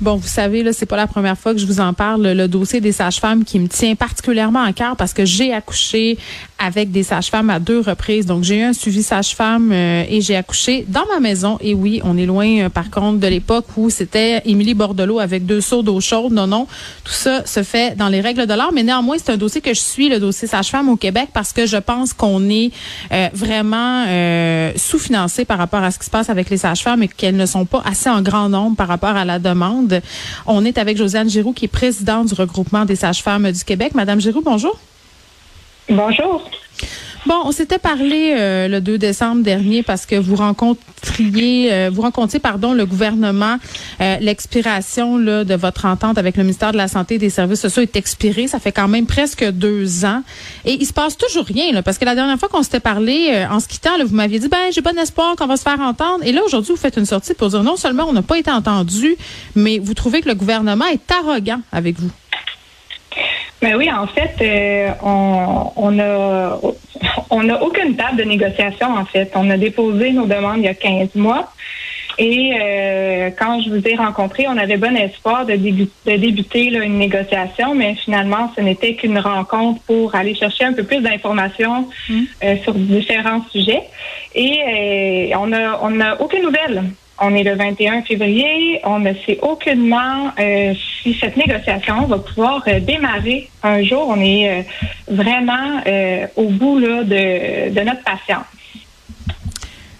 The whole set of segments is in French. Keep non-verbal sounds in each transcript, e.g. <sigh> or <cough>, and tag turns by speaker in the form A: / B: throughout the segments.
A: Bon, vous savez, là, c'est pas la première fois que je vous en parle. Le dossier des sages-femmes qui me tient particulièrement à cœur parce que j'ai accouché avec des sages-femmes à deux reprises. Donc, j'ai eu un suivi sage-femme euh, et j'ai accouché dans ma maison. Et oui, on est loin, euh, par contre, de l'époque où c'était Émilie Bordelot avec deux seaux d'eau chaude. Non, non. Tout ça se fait dans les règles de l'art. Mais néanmoins, c'est un dossier que je suis, le dossier sage-femme au Québec, parce que je pense qu'on est euh, vraiment sous-financé par rapport à ce qui se passe avec les sages-femmes et qu'elles ne sont pas assez en grand nombre par rapport à la demande. On est avec Josiane Giroux, qui est présidente du regroupement des sages-femmes du Québec. Madame Giroux, bonjour.
B: Bonjour.
A: Bon, on s'était parlé euh, le 2 décembre dernier parce que vous rencontriez, euh, vous rencontriez, pardon, le gouvernement. Euh, l'expiration de votre entente avec le ministère de la Santé et des Services sociaux est expirée. Ça fait quand même presque deux ans. Et il se passe toujours rien, là, parce que la dernière fois qu'on s'était parlé, en se quittant, là, vous m'aviez dit, ben, j'ai bon espoir qu'on va se faire entendre. Et là, aujourd'hui, vous faites une sortie pour dire non seulement on n'a pas été entendu, mais vous trouvez que le gouvernement est arrogant avec vous.
B: Ben oui, en fait, euh, on, on a on n'a aucune table de négociation, en fait. On a déposé nos demandes il y a 15 mois. Et euh, quand je vous ai rencontré, on avait bon espoir de, débuter, une négociation, mais finalement, ce n'était qu'une rencontre pour aller chercher un peu plus d'informations mmh. euh, sur différents sujets. Et on n'a on a aucune nouvelle. On est le 21 février. On ne sait aucunement euh, si cette négociation va pouvoir euh, démarrer un jour. On est euh, vraiment au bout de, notre patience.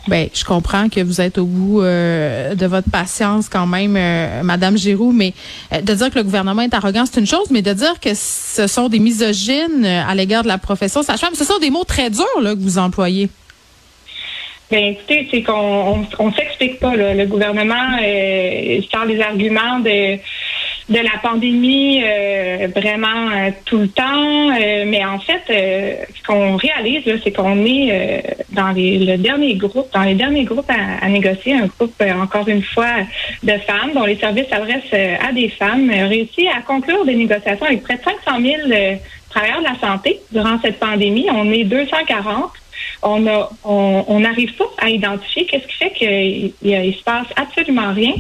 A: Ben, je comprends que vous êtes au bout de votre patience quand même, Madame Giroux, mais de dire que le gouvernement est arrogant, c'est une chose, mais de dire que ce sont des misogynes à l'égard de la profession sage-femme, ce sont des mots très durs que vous employez.
B: Bien, écoutez, c'est qu'on on, s'explique pas. Le gouvernement euh, sort les arguments de de la pandémie euh, vraiment euh, tout le temps. Mais en fait, ce qu'on réalise, c'est qu'on est dans les, le dernier groupe, dans les derniers groupes à, négocier, un groupe, encore une fois, de femmes dont les services s'adressent à des femmes, réussi à conclure des négociations avec près de 500 000 travailleurs de la santé durant cette pandémie. On est 240 on a, on n'arrive pas à identifier qu'est-ce qui fait qu'il il, se passe absolument rien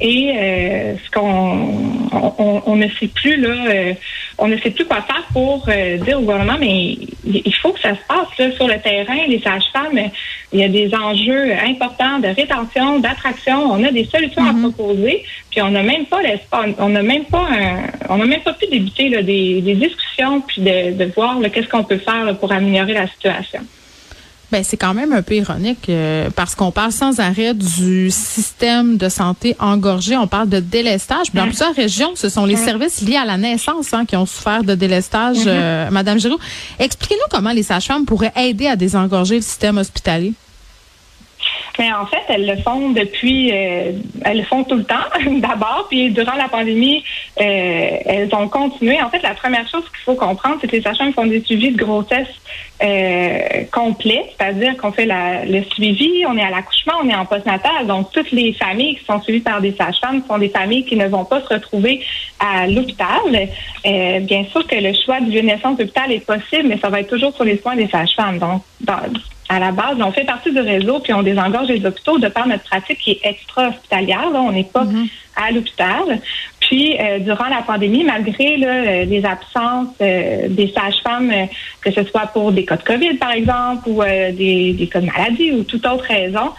B: et euh, ce qu'on on, ne sait plus là, euh, on ne sait plus quoi faire pour euh, dire au gouvernement, mais il faut que ça se passe là, sur le terrain. Les sages-femmes, il y a des enjeux importants de rétention, d'attraction. On a des solutions à mm-hmm. proposer, puis on n'a même pas l'espace, on n'a même pas, on n'a même pas pu débuter là, des, discussions puis de, de voir qu'est-ce qu'on peut faire pour améliorer la situation.
A: Ben c'est quand même un peu ironique euh, parce qu'on parle sans arrêt du système de santé engorgé. On parle de délestage. Dans plusieurs régions, ce sont les services liés à la naissance hein, qui ont souffert de délestage. Mm-hmm. Euh, Madame Giroux, expliquez-nous comment les sages-femmes pourraient aider à désengorger le système hospitalier.
B: Mais en fait, elles le font depuis, euh, elles le font tout le temps, <laughs> d'abord, puis durant la pandémie, euh, elles ont continué. En fait, la première chose qu'il faut comprendre, c'est que les sages-femmes font des suivis de grossesse euh, complets, c'est-à-dire qu'on fait la, le suivi, on est à l'accouchement, on est en postnatal. Donc, toutes les familles qui sont suivies par des sages-femmes sont des familles qui ne vont pas se retrouver à l'hôpital. Euh, bien sûr que le choix de naissance d'hôpital est possible, mais ça va être toujours sur les soins des sages-femmes. Donc, dans, à la base, on fait partie du réseau, puis on désengorge les hôpitaux de par notre pratique qui est extra-hospitalière. Là, on n'est pas mm-hmm. à l'hôpital. Puis, euh, durant la pandémie, malgré là, euh, les absences euh, des sages-femmes, que ce soit pour des cas de COVID, par exemple, ou des, des, cas de maladie ou toute autre raison,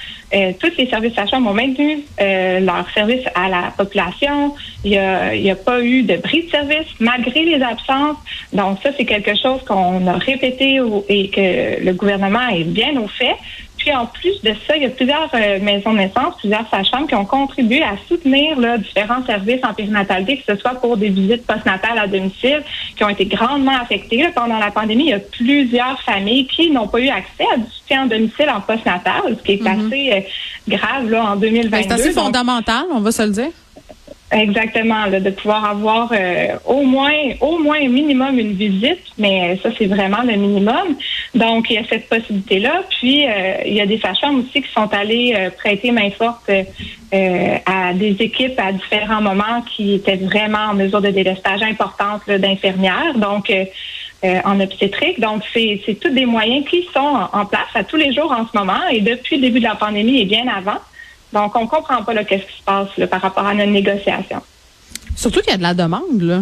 B: tous les services sages-femmes ont maintenu leur service à la population. Il n'y a, a pas eu de bris de service malgré les absences. Donc, ça, c'est quelque chose qu'on a répété et que le gouvernement est bien au fait. Puis en plus de ça, il y a plusieurs euh, maisons de naissance, plusieurs sages-femmes qui ont contribué à soutenir là, différents services en périnatalité, que ce soit pour des visites postnatales à domicile, qui ont été grandement affectées. pendant la pandémie, il y a plusieurs familles qui n'ont pas eu accès à du soutien en domicile en postnatal, ce qui est mm-hmm. assez euh, grave là, en 2022. Ben,
A: c'est assez fondamental, on va se le dire.
B: Exactement, de pouvoir avoir euh, au moins au moins minimum une visite, mais ça c'est vraiment le minimum. Donc il y a cette possibilité là. Puis euh, il y a des sages-femmes aussi qui sont allées euh, prêter main forte à des équipes à différents moments qui étaient vraiment en mesure de délestage importante d'infirmières. Donc en obstétrique. Donc, c'est tous des moyens qui sont en, place à tous les jours en ce moment et depuis le début de la pandémie et bien avant. Donc, on comprend pas qu'est-ce qui se passe par rapport à notre négociation.
A: Surtout qu'il y a de la demande, là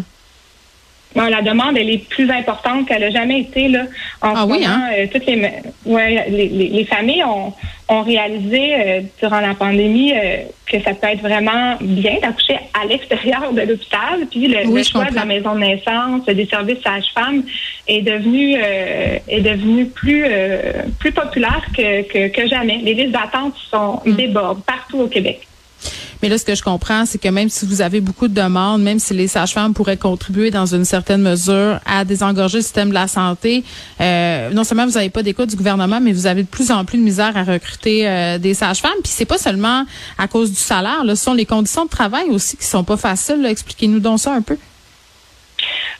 B: la demande, elle est plus importante qu'elle n'a jamais été. Là. En
A: ah oui, hein?
B: Euh, toutes les, ouais, les, les, familles ont, ont réalisé euh, durant la pandémie euh, que ça peut être vraiment bien d'accoucher à l'extérieur de l'hôpital. Puis le, choix de la maison de naissance, des services sages-femmes est devenu est devenu plus plus populaire que, que, que, jamais. Les listes d'attente sont mm. débordent partout au Québec.
A: Mais là, ce que je comprends, c'est que même si vous avez beaucoup de demandes, même si les sages-femmes pourraient contribuer dans une certaine mesure à désengorger le système de la santé, euh, non seulement vous n'avez pas d'écoute du gouvernement, mais vous avez de plus en plus de misère à recruter euh, des sages-femmes. Puis c'est pas seulement à cause du salaire, là, ce sont les conditions de travail aussi qui sont pas faciles. Expliquez-nous donc ça un peu.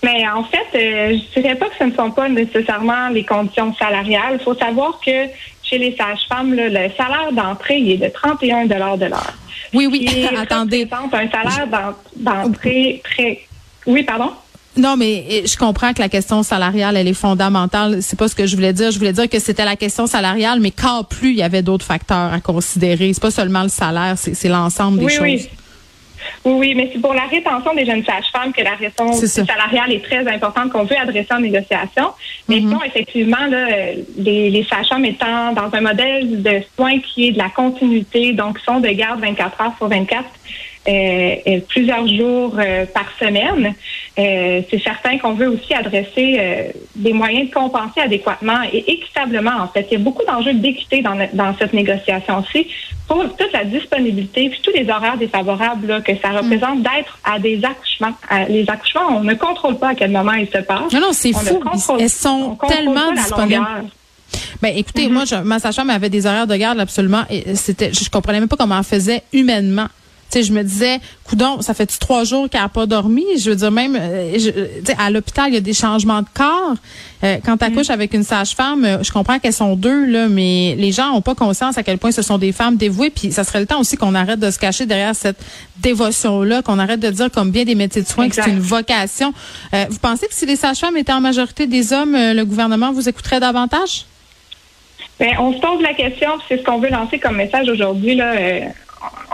B: Mais en fait, euh, je dirais pas que ce ne sont pas nécessairement les conditions salariales. Il faut savoir que chez les sages-femmes, le salaire d'entrée est de 31 de l'heure.
A: Oui, oui, <laughs> attendez.
B: un salaire d'entrée très... Oui, pardon?
A: Non, mais je comprends que la question salariale, elle est fondamentale. C'est pas ce que je voulais dire. Je voulais dire que c'était la question salariale, mais qu'en plus, il y avait d'autres facteurs à considérer. C'est pas seulement le salaire, c'est l'ensemble des choses. Oui.
B: Oui, oui, mais c'est pour la rétention des jeunes sages-femmes que la rétention salariale est très importante qu'on veut adresser en négociation. Mais mm effectivement, là, les, les sages-femmes étant dans un modèle de soins qui est de la continuité, donc sont de garde 24 heures sur 24, euh, euh, plusieurs jours euh, par semaine. c'est certain qu'on veut aussi adresser des moyens de compenser adéquatement et équitablement. En fait, il y a beaucoup d'enjeux d'équité dans, dans cette négociation-ci pour toute la disponibilité puis tous les horaires défavorables que ça représente d'être à des accouchements. les accouchements, on ne contrôle pas à quel moment ils se passent.
A: Non, non, c'est fou. Elles sont tellement disponibles. Ben, écoutez, mm-hmm. moi, je, ma sage-femme avait des horaires de garde absolument. Et c'était, je comprenais même pas comment elle faisait humainement sais, je me disais, coudon, ça fait trois jours qu'elle n'a pas dormi? Je veux dire, même, euh, à l'hôpital, il y a des changements de corps. Euh, quand tu accouches mm. avec une sage-femme, euh, je comprends qu'elles sont deux, là, mais les gens n'ont pas conscience à quel point ce sont des femmes dévouées. Puis ça serait le temps aussi qu'on arrête de se cacher derrière cette dévotion-là, qu'on arrête de dire, comme bien des métiers de soins, que c'est une vocation. vous pensez que si les sages-femmes étaient en majorité des hommes, le gouvernement vous écouterait davantage?
B: Bien, on se pose la question, c'est ce qu'on veut lancer comme message aujourd'hui. Là,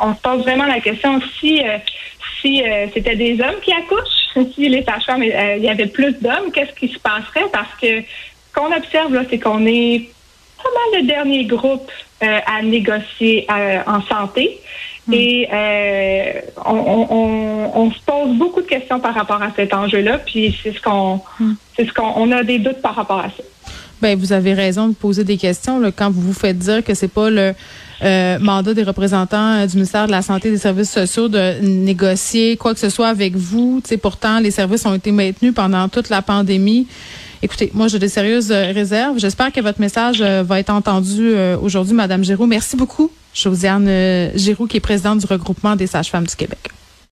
B: on se pose vraiment la question si euh, si euh, c'était des hommes qui accouchent, <laughs> si les sages-femmes, euh, il y avait plus d'hommes, qu'est-ce qui se passerait? Parce que ce qu'on observe là, c'est qu'on est pas mal le dernier groupe à négocier en santé. Hmm. Et on, se pose beaucoup de questions par rapport à cet enjeu-là, puis c'est ce qu'on, hmm. c'est ce qu'on, on a des doutes par rapport à ça.
A: Ben, vous avez raison de poser des questions là, quand vous vous faites dire que c'est pas le euh, mandat des représentants euh, du ministère de la Santé et des Services sociaux de négocier quoi que ce soit avec vous. sais, pourtant, les services ont été maintenus pendant toute la pandémie. Écoutez, moi, j'ai des sérieuses euh, réserves. J'espère que votre message va être entendu aujourd'hui, Madame Giroux. Merci beaucoup, Josiane Giroux, qui est présidente du regroupement des sages-femmes du Québec.